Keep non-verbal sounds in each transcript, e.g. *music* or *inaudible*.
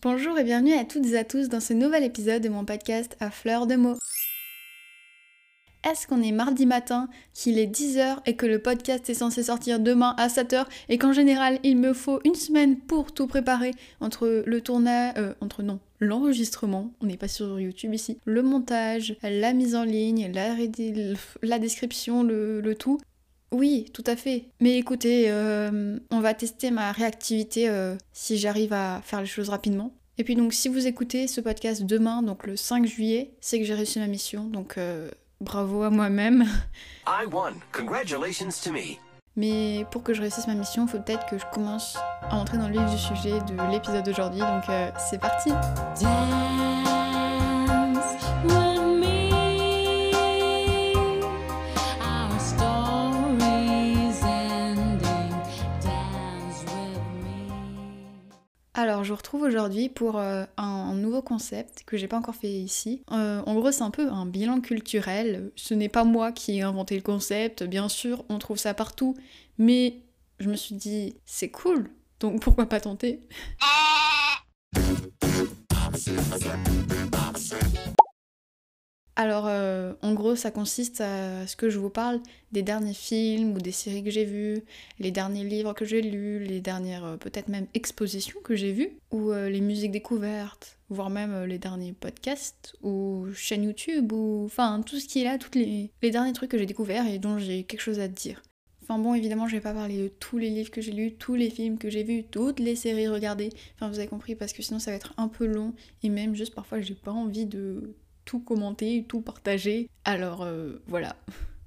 Bonjour et bienvenue à toutes et à tous dans ce nouvel épisode de mon podcast à fleur de mots. Est-ce qu'on est mardi matin, qu'il est 10h et que le podcast est censé sortir demain à 7h et qu'en général il me faut une semaine pour tout préparer entre le tournage, euh, entre non, l'enregistrement, on n'est pas sur YouTube ici, le montage, la mise en ligne, la, description, le, tout. Oui, tout à fait. Mais écoutez, euh, on va tester ma réactivité euh, si j'arrive à faire les choses rapidement. Et puis donc si vous écoutez ce podcast demain, donc le 5 juillet, c'est que j'ai réussi ma mission, donc euh, bravo à moi-même. *laughs* Mais pour que je réussisse ma mission, il faut peut-être que je commence à entrer dans le vif du sujet de l'épisode d'aujourd'hui, donc c'est parti. Alors, je vous retrouve aujourd'hui pour euh, un, nouveau concept que j'ai pas encore fait ici. Euh, en gros, c'est un peu un bilan culturel. Ce n'est pas moi qui ai inventé le concept, bien sûr, on trouve ça partout, mais je me suis dit, c'est cool, donc pourquoi pas tenter? Alors, euh, en gros, ça consiste à ce que je vous parle des derniers films ou des séries que j'ai vues, les derniers livres que j'ai lus, les dernières euh, peut-être même expositions que j'ai vues, ou euh, les musiques découvertes, voire même les derniers podcasts ou chaînes YouTube, ou enfin tout ce qui est là, tous les, derniers trucs que j'ai découverts et dont j'ai quelque chose à dire. Enfin bon, évidemment, je vais pas parler de tous les livres que j'ai lus, tous les films que j'ai vus, toutes les séries regardées. Enfin, vous avez compris, parce que sinon ça va être un peu long et même juste parfois j'ai pas envie de tout commenter, tout partager. Alors euh, voilà.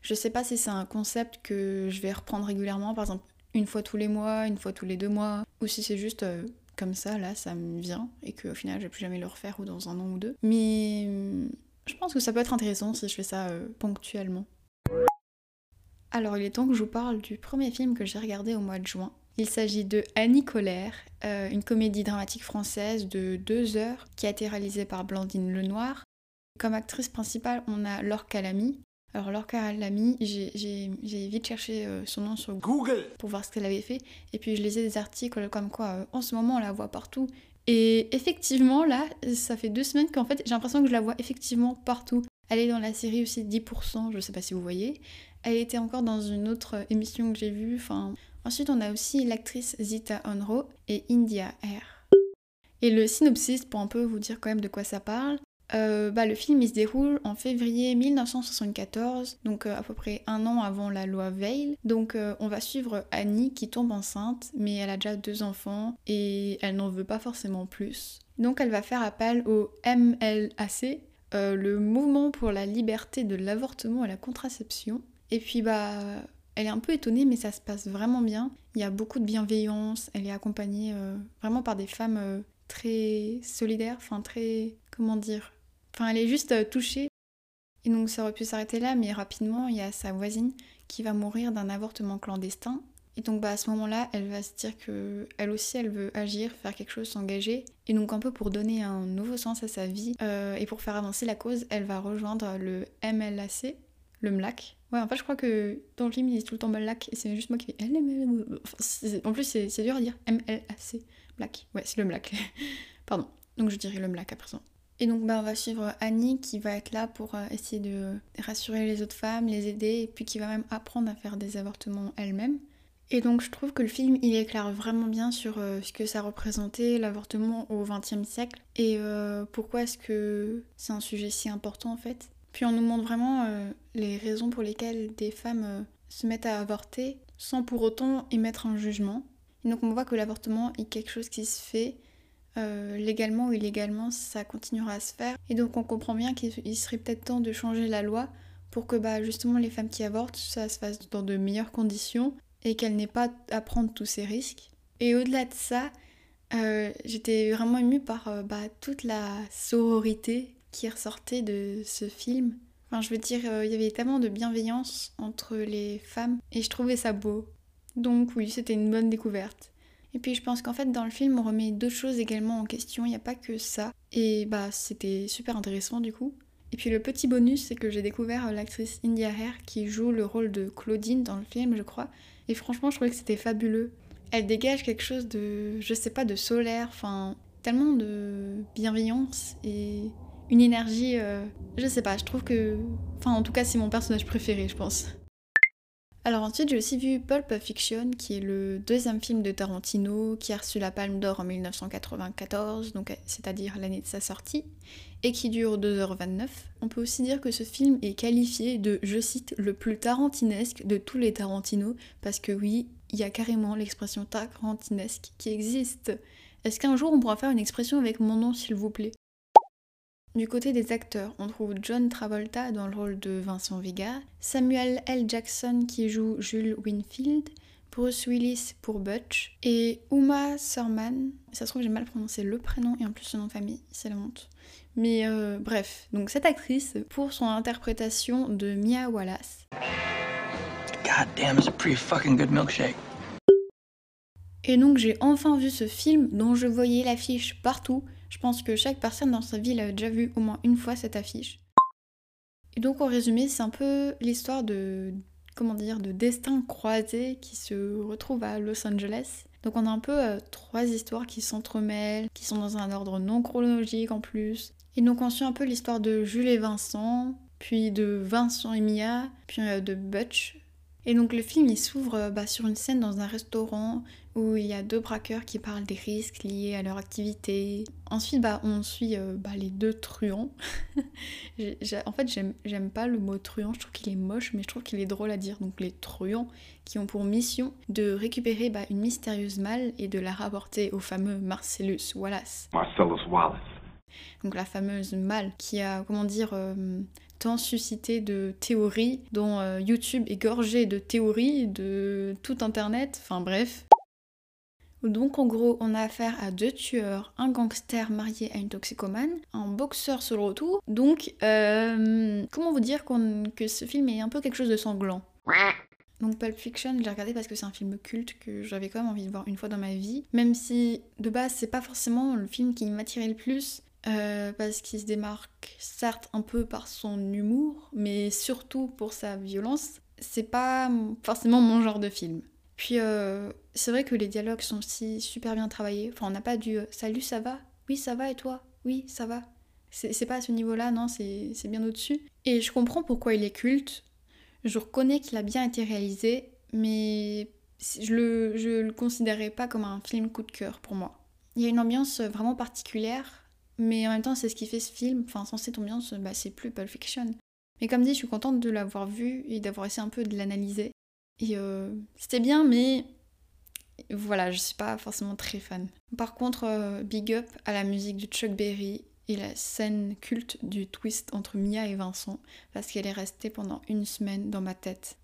Je sais pas si c'est un concept que je vais reprendre régulièrement, par exemple une fois tous les mois, une fois tous les deux mois, ou si c'est juste euh, comme ça, là, ça me vient, et qu'au final, je vais plus jamais le refaire ou dans un an ou deux. Mais hum, je pense que ça peut être intéressant si je fais ça euh, ponctuellement. Alors, il est temps que je vous parle du premier film que j'ai regardé au mois de juin. Il s'agit de Annie Colère, une comédie dramatique française de deux heures qui a été réalisée par Blandine Lenoir comme actrice principale, on a Laure Calamy. Alors Laure Calamy, j'ai vite cherché euh, son nom sur Google pour voir ce qu'elle avait fait. Et puis je lisais des articles comme quoi euh, en ce moment on la voit partout. Et effectivement là, ça fait deux semaines qu'en fait j'ai l'impression que je la vois effectivement partout. Elle est dans la série aussi 10%, je sais pas si vous voyez. Elle était encore dans une autre émission que j'ai vue. Enfin, ensuite on a aussi l'actrice Zita Onro et India Air. Et le synopsis pour un peu vous dire quand même de quoi ça parle. Euh, bah, le film il se déroule en février 1974, donc euh, à peu près un an avant la loi Veil. Donc euh, on va suivre Annie qui tombe enceinte, mais elle a déjà deux enfants et elle n'en veut pas forcément plus. Donc elle va faire appel au MLAC, le mouvement pour la liberté de l'avortement et la contraception. Et puis bah elle est un peu étonnée, mais ça se passe vraiment bien. Il y a beaucoup de bienveillance. Elle est accompagnée vraiment par des femmes très solidaires, enfin très, comment dire, Enfin, elle est juste euh, touchée. Et donc ça aurait pu s'arrêter là, mais rapidement, il y a sa voisine qui va mourir d'un avortement clandestin. Et donc bah, à ce moment-là, elle va se dire que elle aussi, elle veut agir, faire quelque chose, s'engager. Et donc un peu pour donner un nouveau sens à sa vie euh, et pour faire avancer la cause, elle va rejoindre le MLAC, le MLAC. Ouais, en fait, je crois que dans le film, ils disent tout le temps MLAC et c'est juste moi qui fais En plus, c'est dur à dire. MLAC, MLAC. Ouais, c'est le MLAC. *laughs* Pardon. Donc je dirais le MLAC à présent. Et donc bah, on va suivre Annie qui va être là pour euh, essayer de rassurer les autres femmes, les aider, et puis qui va même apprendre à faire des avortements elle-même. Et donc je trouve que le film il éclaire vraiment bien sur euh, ce que ça représentait l'avortement au XXe siècle et euh, pourquoi est-ce que c'est un sujet si important en fait. Puis on nous montre vraiment les raisons pour lesquelles des femmes se mettent à avorter sans pour autant émettre un jugement. Et donc on voit que l'avortement est quelque chose qui se fait euh, légalement ou illégalement, ça continuera à se faire. Et donc on comprend bien qu'il serait peut-être temps de changer la loi pour que bah, justement les femmes qui avortent, ça se fasse dans de meilleures conditions et qu'elles n'aient pas à prendre tous ces risques. Et au-delà de ça, euh, j'étais vraiment émue par euh, bah, toute la sororité qui ressortait de ce film. Enfin, je veux dire, il y avait tellement de bienveillance entre les femmes et je trouvais ça beau. Donc oui, c'était une bonne découverte. Et puis je pense qu'en fait dans le film on remet d'autres choses également en question, il n'y a pas que ça. Et bah c'était super intéressant du coup. Et puis le petit bonus c'est que j'ai découvert l'actrice India Hare qui joue le rôle de Claudine dans le film je crois. Et franchement je trouvais que c'était fabuleux. Elle dégage quelque chose de, je sais pas, de solaire, enfin tellement de bienveillance et une énergie. euh, je sais pas, je trouve que. Enfin, en tout cas, c'est mon personnage préféré, je pense. Alors ensuite, j'ai aussi vu Pulp Fiction, qui est le deuxième film de Tarantino, qui a reçu la Palme d'Or en 1994, donc c'est-à-dire l'année de sa sortie, et qui dure 2h29. On peut aussi dire que ce film est qualifié de, je cite, le plus tarantinesque de tous les Tarantino, parce que oui, il y a carrément l'expression tarantinesque qui existe. Est-ce qu'un jour on pourra faire une expression avec mon nom, s'il vous plaît? Du côté des acteurs, on trouve John Travolta dans le rôle de Vincent Vega, Samuel L. Jackson qui joue Jules Winfield, Bruce Willis pour Butch, et Uma Thurman, ça se trouve j'ai mal prononcé le prénom et en plus son nom de famille, c'est la honte. Mais euh, bref, donc cette actrice, pour son interprétation de Mia Wallace, God damn, it's a pretty fucking good milkshake. Et donc j'ai enfin vu ce film dont je voyais l'affiche partout. Je pense que chaque personne dans sa ville a déjà vu au moins une fois cette affiche. Et donc en résumé, c'est un peu l'histoire de comment dire de destins croisés qui se retrouvent à Los Angeles. Donc on a un peu euh, trois histoires qui s'entremêlent, qui sont dans un ordre non chronologique en plus. Et donc on suit un peu l'histoire de Jules et Vincent, puis de Vincent et Mia, puis euh, de Butch. Et donc le film il s'ouvre euh, bah, sur une scène dans un restaurant où il y a deux braqueurs qui parlent des risques liés à leur activité. Ensuite, bah, on suit euh, bah, les deux truands. *laughs* En fait, j'aime j'aime pas le mot truand, je trouve qu'il est moche, mais je trouve qu'il est drôle à dire. Donc les truands qui ont pour mission de récupérer bah, une mystérieuse malle et de la rapporter au fameux Marcellus Wallace. Marcellus Wallace. Donc la fameuse malle qui a, comment dire, euh, tant suscité de théories, dont euh, YouTube est gorgé de théories, de tout Internet, enfin bref. Donc en gros, on a affaire à deux tueurs, un gangster marié à une toxicomane, un boxeur sur le retour. Donc, euh, comment vous dire que ce film est un peu quelque chose de sanglant? Donc Pulp Fiction, je l'ai regardé parce que c'est un film culte que j'avais quand même envie de voir une fois dans ma vie. Même si de base c'est pas forcément le film qui m'attirait le plus, euh, parce qu'il se démarque certes un peu par son humour, mais surtout pour sa violence. C'est pas forcément mon genre de film. Puis euh, c'est vrai que les dialogues sont aussi super bien travaillés. Enfin, on n'a pas du euh, salut, ça va? Oui, ça va et toi? Oui, ça va. C'est pas à ce niveau-là, non, c'est c'est bien au-dessus. Et je comprends pourquoi il est culte. Je reconnais qu'il a bien été réalisé, mais je le, je le considérais pas comme un film coup de cœur pour moi. Il y a une ambiance vraiment particulière, mais en même temps, c'est ce qui fait ce film. Enfin, cette ambiance, bah, c'est plus Pulp Fiction. Mais comme dit, je suis contente de l'avoir vu et d'avoir essayé un peu de l'analyser. Et euh, c'était bien, mais voilà, je suis pas forcément très fan. Par contre, euh, big up à la musique de Chuck Berry et la scène culte du twist entre Mia et Vincent, parce qu'elle est restée pendant une semaine dans ma tête.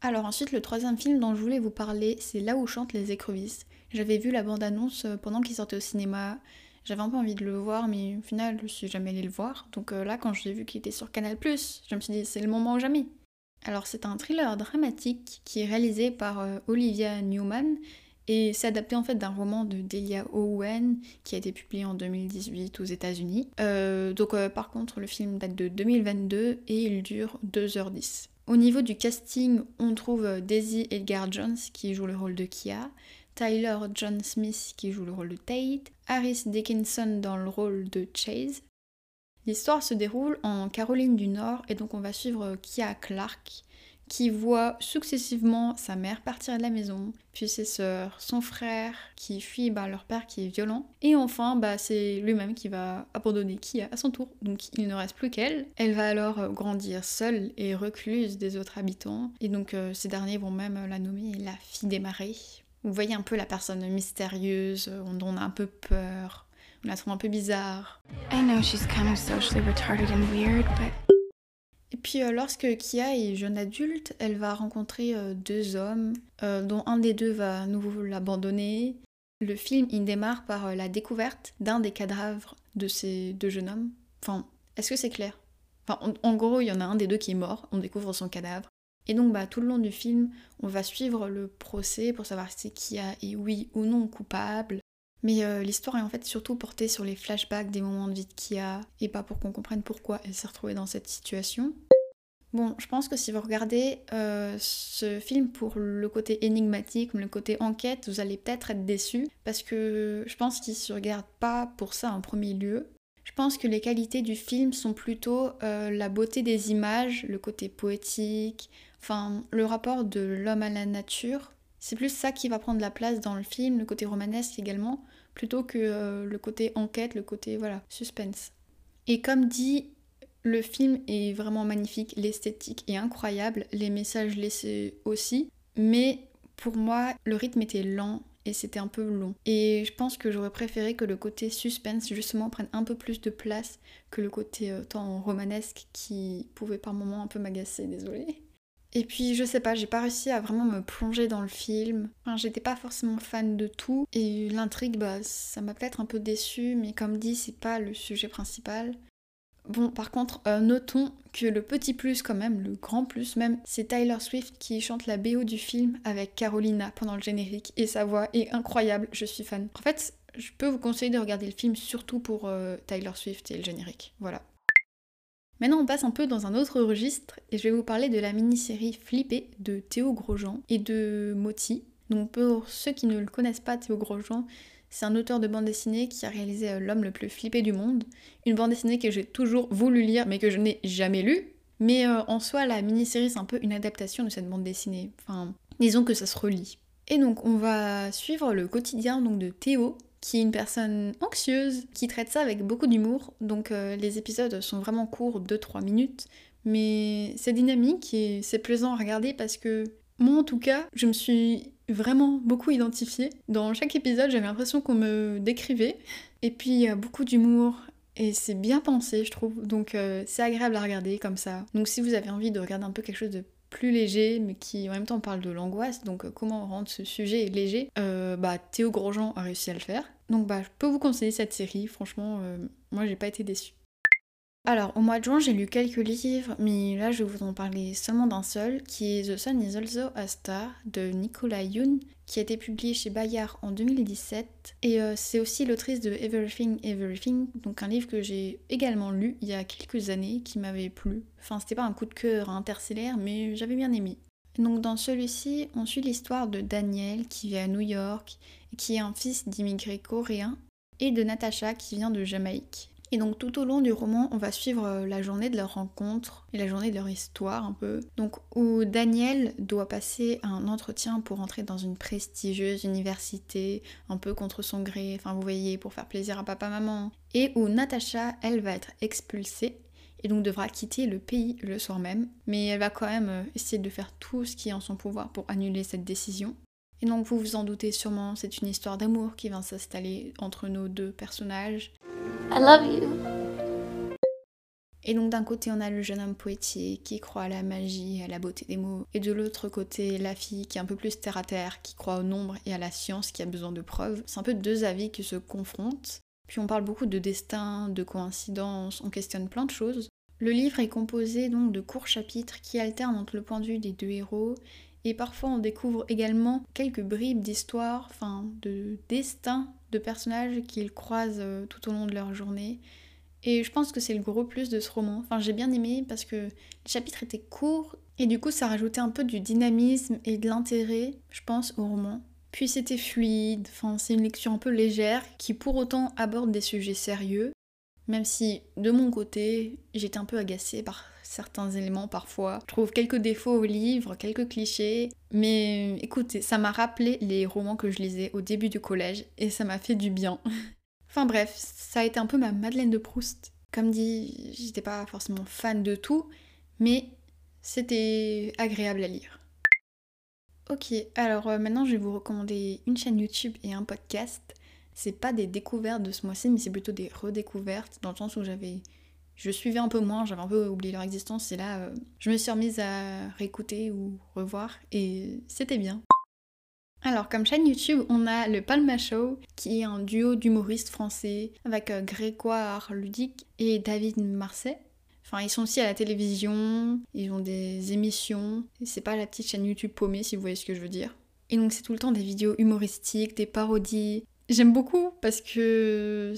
Alors ensuite, le troisième film dont je voulais vous parler, c'est Là où chantent les écrevisses. J'avais vu la bande-annonce euh, pendant qu'il sortait au cinéma. J'avais un peu envie de le voir, mais au final, je suis jamais allée le voir. Donc euh, là, quand j'ai vu qu'il était sur Canal+, je me suis dit, c'est le moment ou jamais. Alors c'est un thriller dramatique qui est réalisé par euh, Olivia Newman et c'est adapté en fait d'un roman de Delia Owen qui a été publié en 2018 aux États-Unis. Euh, donc par contre le film date de 2022 et il dure 2h10. Au niveau du casting, on trouve Daisy Edgar Jones qui joue le rôle de Kia, Tyler John Smith qui joue le rôle de Tate, Harris Dickinson dans le rôle de Chase. L'histoire se déroule en Caroline du Nord et donc on va suivre Kia Clark qui voit successivement sa mère partir de la maison, puis ses sœurs, son frère qui fuit bah, leur père qui est violent, et enfin bah, c'est lui-même qui va abandonner Kia à son tour, donc il ne reste plus qu'elle. Elle va alors grandir seule et recluse des autres habitants, et donc euh, ces derniers vont même la nommer la fille des marées. Vous voyez un peu la personne mystérieuse, euh, dont on a un peu peur, on la trouve un peu bizarre. I know she's kind of socially retarded and weird, but Et puis euh, lorsque Kia est jeune adulte, elle va rencontrer euh, deux hommes, euh, dont un des deux va à nouveau l'abandonner. Le film, il démarre par la découverte d'un des cadavres de ces deux jeunes hommes. Enfin, est-ce que c'est clair? Enfin, en gros, il y en a un des deux qui est mort, on découvre son cadavre. Et donc, bah, tout le long du film, on va suivre le procès pour savoir si Kia est oui ou non coupable. Mais euh, l'histoire est en fait surtout portée sur les flashbacks des moments de vie de Kia, et pas pour qu'on comprenne pourquoi elle s'est retrouvée dans cette situation. Bon, je pense que si vous regardez euh, ce film pour le côté énigmatique, le côté enquête, vous allez peut-être être déçu parce que je pense qu'il se regarde pas pour ça en premier lieu. Je pense que les qualités du film sont plutôt euh, la beauté des images, le côté poétique, enfin le rapport de l'homme à la nature. C'est plus ça qui va prendre la place dans le film, le côté romanesque également, plutôt que euh, le côté enquête, le côté voilà suspense. Et comme dit le film est vraiment magnifique, l'esthétique est incroyable, les messages laissés aussi, mais pour moi, le rythme était lent et c'était un peu long. Et je pense que j'aurais préféré que le côté suspense justement prenne un peu plus de place que le côté euh, tant romanesque qui pouvait par moments un peu m'agacer, désolé. Et puis je sais pas, j'ai pas réussi à vraiment me plonger dans le film. Enfin, j'étais pas forcément fan de tout et l'intrigue bah ça m'a peut-être un peu déçue mais comme dit, c'est pas le sujet principal. Bon, par contre, euh, notons que le petit plus quand même, le grand plus même, c'est Tyler Swift qui chante la BO du film avec Carolina pendant le générique et sa voix est incroyable, je suis fan. En fait, je peux vous conseiller de regarder le film surtout pour euh, Tyler Swift et le générique. Voilà. Maintenant, on passe un peu dans un autre registre et je vais vous parler de la mini-série Flippé de Théo Grosjean et de Moti. Donc, pour ceux qui ne le connaissent pas, Théo Grosjean, c'est un auteur de bande dessinée qui a réalisé euh, L'homme le plus flippé du monde. Une bande dessinée que j'ai toujours voulu lire mais que je n'ai jamais lue. Mais euh, en soi, la mini-série, c'est un peu une adaptation de cette bande dessinée. Enfin, disons que ça se relie. Et donc, on va suivre le quotidien donc, de Théo, qui est une personne anxieuse, qui traite ça avec beaucoup d'humour. Donc, euh, les épisodes sont vraiment courts, 2-3 minutes. Mais c'est dynamique et c'est plaisant à regarder parce que moi, en tout cas, je me suis vraiment beaucoup identifiée. Dans chaque épisode, j'avais l'impression qu'on me décrivait. Et puis, il y a beaucoup d'humour. Et c'est bien pensé, je trouve. Donc, euh, c'est agréable à regarder comme ça. Donc, si vous avez envie de regarder un peu quelque chose de plus léger, mais qui en même temps parle de l'angoisse, donc euh, comment rendre ce sujet léger, euh, bah Théo Grosjean a réussi à le faire. Donc bah je peux vous conseiller cette série, franchement, moi j'ai pas été déçue. Alors, au mois de juin, j'ai lu quelques livres, mais là, je vais vous en parler seulement d'un seul, qui est The Sun is Also a Star de Nicola Yoon, qui a été publié chez Bayard en 2017. Et euh, c'est aussi l'autrice de Everything Everything, donc un livre que j'ai également lu il y a quelques années, qui m'avait plu. Enfin, c'était pas un coup de cœur interstellaire, mais j'avais bien aimé. Donc dans celui-ci, on suit l'histoire de Daniel qui vit à New York qui est un fils d'immigrés coréens et de Natasha qui vient de Jamaïque. Et donc tout au long du roman, on va suivre euh, la journée de leur rencontre et la journée de leur histoire un peu. Donc où Daniel doit passer un entretien pour entrer dans une prestigieuse université, un peu contre son gré, enfin vous voyez, pour faire plaisir à papa-maman. Et où Natacha, elle va être expulsée et donc devra quitter le pays le soir même. Mais elle va quand même euh, essayer de faire tout ce qui est en son pouvoir pour annuler cette décision. Et donc vous vous en doutez sûrement, c'est une histoire d'amour qui va s'installer entre nos deux personnages. I love you. Et donc d'un côté on a le jeune homme poétique qui croit à la magie, à la beauté des mots, et de l'autre côté la fille qui est un peu plus terre à terre, qui croit au nombre et à la science qui a besoin de preuves. C'est un peu deux avis qui se confrontent. Puis on parle beaucoup de destin, de coïncidence, on questionne plein de choses. Le livre est composé donc de courts chapitres qui alternent entre le point de vue des deux héros et parfois on découvre également quelques bribes d'histoire, enfin de destin de personnages qu'ils croisent euh, tout au long de leur journée. Et je pense que c'est le gros plus de ce roman. Enfin, j'ai bien aimé parce que les chapitres étaient courts et du coup, ça rajoutait un peu du dynamisme et de l'intérêt, je pense, au roman. Puis c'était fluide, enfin, c'est une lecture un peu légère qui pour autant aborde des sujets sérieux. Même si, de mon côté, j'étais un peu agacée par certains éléments parfois. Je trouve quelques défauts au livre, quelques clichés, mais écoutez, ça m'a rappelé les romans que je lisais au début du collège et ça m'a fait du bien. *laughs* enfin bref, ça a été un peu ma Madeleine de Proust. Comme dit, j'étais pas forcément fan de tout, mais c'était agréable à lire. Ok, alors euh, maintenant je vais vous recommander une chaîne YouTube et un podcast. C'est pas des découvertes de ce mois-ci, mais c'est plutôt des redécouvertes, dans le sens où j'avais je suivais un peu moins, j'avais un peu oublié leur existence et là euh, je me suis remise à réécouter ou revoir et c'était bien. Alors comme chaîne YouTube, on a le Palma Show qui est un duo d'humoristes français avec euh, Grégoire Ludic et David Marseille. Enfin, ils sont aussi à la télévision, ils ont des émissions. C'est pas la petite chaîne YouTube paumée si vous voyez ce que je veux dire. Et donc c'est tout le temps des vidéos humoristiques, des parodies. J'aime beaucoup parce que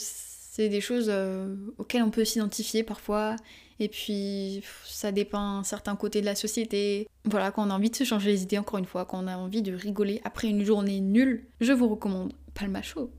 C'est des choses euh, auxquelles on peut s'identifier parfois. Et puis, ça dépend certains côtés de la société. Voilà, quand on a envie de se changer les idées, encore une fois, quand on a envie de rigoler après une journée nulle, je vous recommande Palma Show.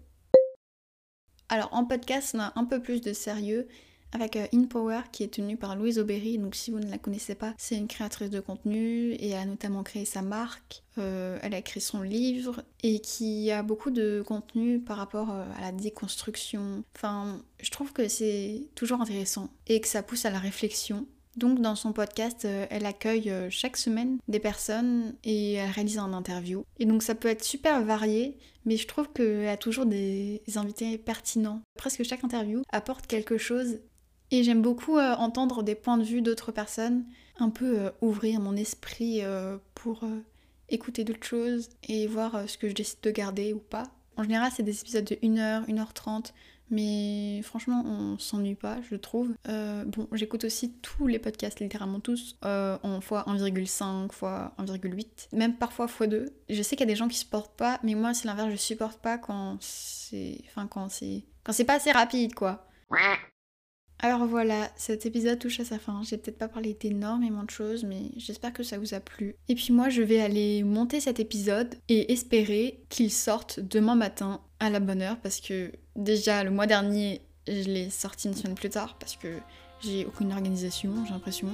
Alors, en podcast, on a un peu plus de sérieux avec euh, In Power qui est tenue par Louise Aubéry. Donc si vous ne la connaissez pas, c'est une créatrice de contenu et a notamment créé sa marque. Euh, elle a écrit son livre et qui a beaucoup de contenu par rapport euh, à la déconstruction. Enfin, je trouve que c'est toujours intéressant et que ça pousse à la réflexion. Donc dans son podcast, elle accueille chaque semaine des personnes et elle réalise un interview. Et donc ça peut être super varié, mais je trouve qu'elle a toujours des invités pertinents. Presque chaque interview apporte quelque chose et j'aime beaucoup euh, entendre des points de vue d'autres personnes, un peu euh, ouvrir mon esprit euh, pour écouter d'autres choses et voir ce que je décide de garder ou pas. En général, c'est des épisodes de 1h, 1h30, mais franchement, on s'ennuie pas, je trouve. bon, j'écoute aussi tous les podcasts, littéralement tous, en fois 1,5, fois 1,8, même parfois fois 2. Je sais qu'il y a des gens qui supportent pas, mais moi, c'est l'inverse, je supporte pas quand c'est. Enfin, quand c'est. Quand c'est pas assez rapide, quoi. Alors voilà, cet épisode touche à sa fin. J'ai peut-être pas parlé d'énormément de choses, mais j'espère que ça vous a plu. Et puis moi, je vais aller monter cet épisode et espérer qu'il sorte demain matin à la bonne heure, parce que déjà le mois dernier, je l'ai sorti une semaine plus tard, parce que j'ai aucune organisation, j'ai l'impression.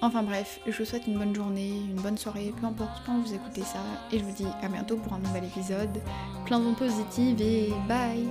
Enfin bref, je vous souhaite une bonne journée, une bonne soirée, peu importe quand vous écoutez ça, et je vous dis à bientôt pour un nouvel épisode. Plein de positive et bye